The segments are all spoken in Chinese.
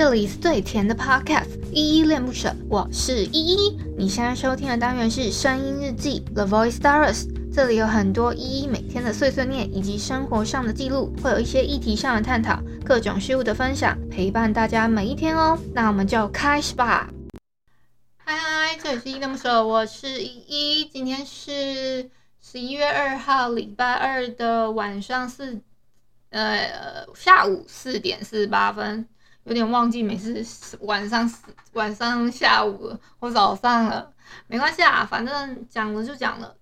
这里是最甜的 Podcast，依依恋不舍，我是依依。你现在收听的单元是声音日记 The Voice Diaries，这里有很多依依每天的碎碎念以及生活上的记录，会有一些议题上的探讨，各种事物的分享，陪伴大家每一天哦。那我们就开始吧。嗨嗨，这里是依依恋不舍，我是依依。今天是十一月二号，礼拜二的晚上四。呃，下午四点四十八分，有点忘记，每次晚上晚上下午或早上了，没关系啊，反正讲了就讲了。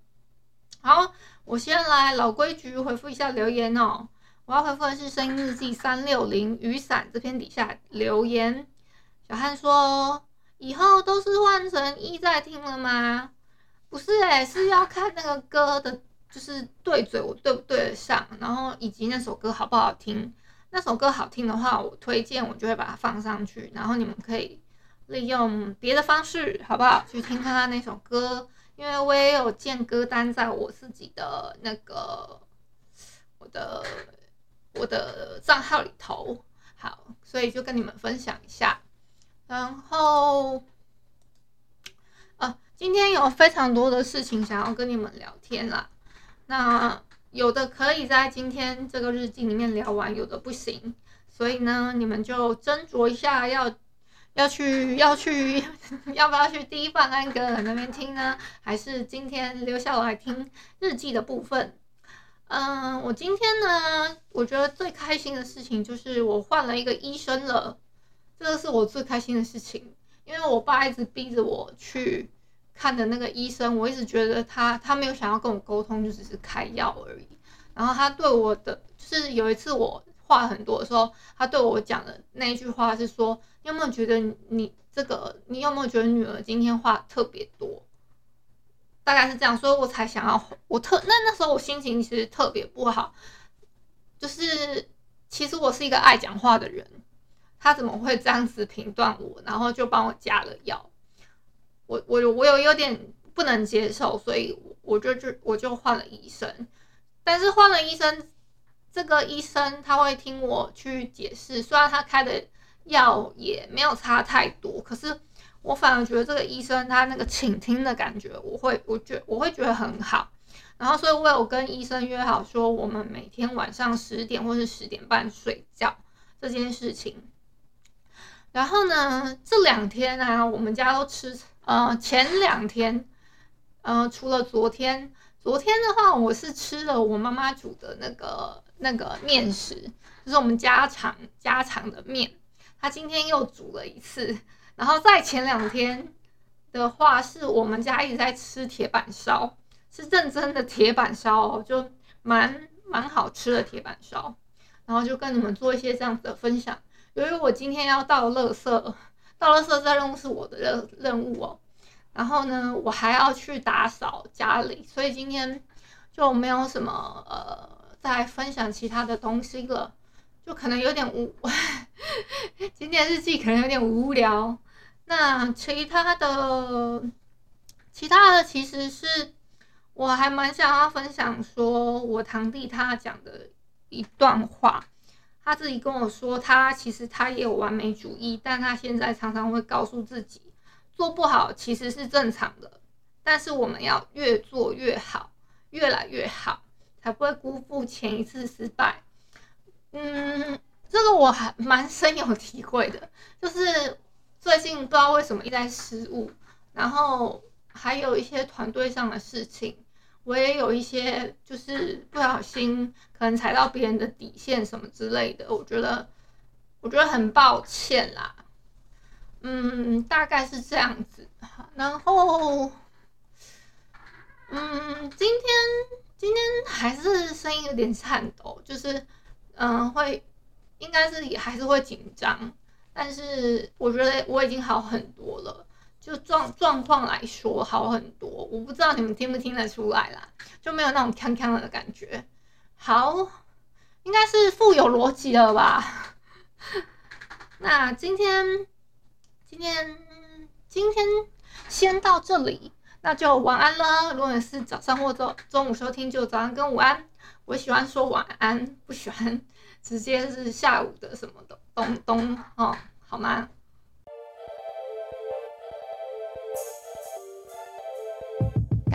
好，我先来老规矩回复一下留言哦。我要回复的是声音日记三六零雨伞这篇底下留言。小汉说：“以后都是换成一在听了吗？”不是诶、是要看那个歌的。就是对嘴，我对不对得上，然后以及那首歌好不好听。那首歌好听的话，我推荐我就会把它放上去，然后你们可以利用别的方式，好不好？去听看看那首歌，因为我也有建歌单在我自己的那个我的我的账号里头。好，所以就跟你们分享一下。然后，啊，今天有非常多的事情想要跟你们聊天啦。那有的可以在今天这个日记里面聊完，有的不行，所以呢，你们就斟酌一下要，要去要去 要不要去第一范安格尔那边听呢？还是今天留下来听日记的部分？嗯，我今天呢，我觉得最开心的事情就是我换了一个医生了，这个是我最开心的事情，因为我爸一直逼着我去。看的那个医生，我一直觉得他他没有想要跟我沟通，就只是开药而已。然后他对我的，就是有一次我话很多的时候，他对我讲的那一句话是说：“你有没有觉得你这个，你有没有觉得女儿今天话特别多？”大概是这样，所以我才想要我特那那时候我心情其实特别不好，就是其实我是一个爱讲话的人，他怎么会这样子评断我，然后就帮我加了药。我我我有有点不能接受，所以我就就我就换了医生，但是换了医生，这个医生他会听我去解释，虽然他开的药也没有差太多，可是我反而觉得这个医生他那个倾听的感觉，我会我觉我会觉得很好，然后所以我有跟医生约好说，我们每天晚上十点或是十点半睡觉这件事情，然后呢这两天啊，我们家都吃。呃，前两天，呃，除了昨天，昨天的话，我是吃了我妈妈煮的那个那个面食，就是我们家常家常的面。她今天又煮了一次，然后在前两天的话，是我们家一直在吃铁板烧，是认真的铁板烧哦，就蛮蛮好吃的铁板烧。然后就跟你们做一些这样子的分享。由于我今天要到了设置任务是我的任任务哦，然后呢，我还要去打扫家里，所以今天就没有什么呃再分享其他的东西了，就可能有点无，今天日记可能有点无聊。那其他的，其他的其实是我还蛮想要分享，说我堂弟他讲的一段话。他自己跟我说，他其实他也有完美主义，但他现在常常会告诉自己，做不好其实是正常的，但是我们要越做越好，越来越好，才不会辜负前一次失败。嗯，这个我还蛮深有体会的，就是最近不知道为什么一直在失误，然后还有一些团队上的事情。我也有一些，就是不小心可能踩到别人的底线什么之类的，我觉得，我觉得很抱歉啦。嗯，大概是这样子。然后，嗯，今天今天还是声音有点颤抖，就是，嗯，会，应该是也还是会紧张，但是我觉得我已经好很多了。就状状况来说好很多，我不知道你们听不听得出来啦，就没有那种锵锵的感觉。好，应该是富有逻辑了吧？那今天今天今天先到这里，那就晚安了。如果你是早上或中中午收听，就早安跟午安。我喜欢说晚安，不喜欢直接是下午的什么的东东哦。好吗？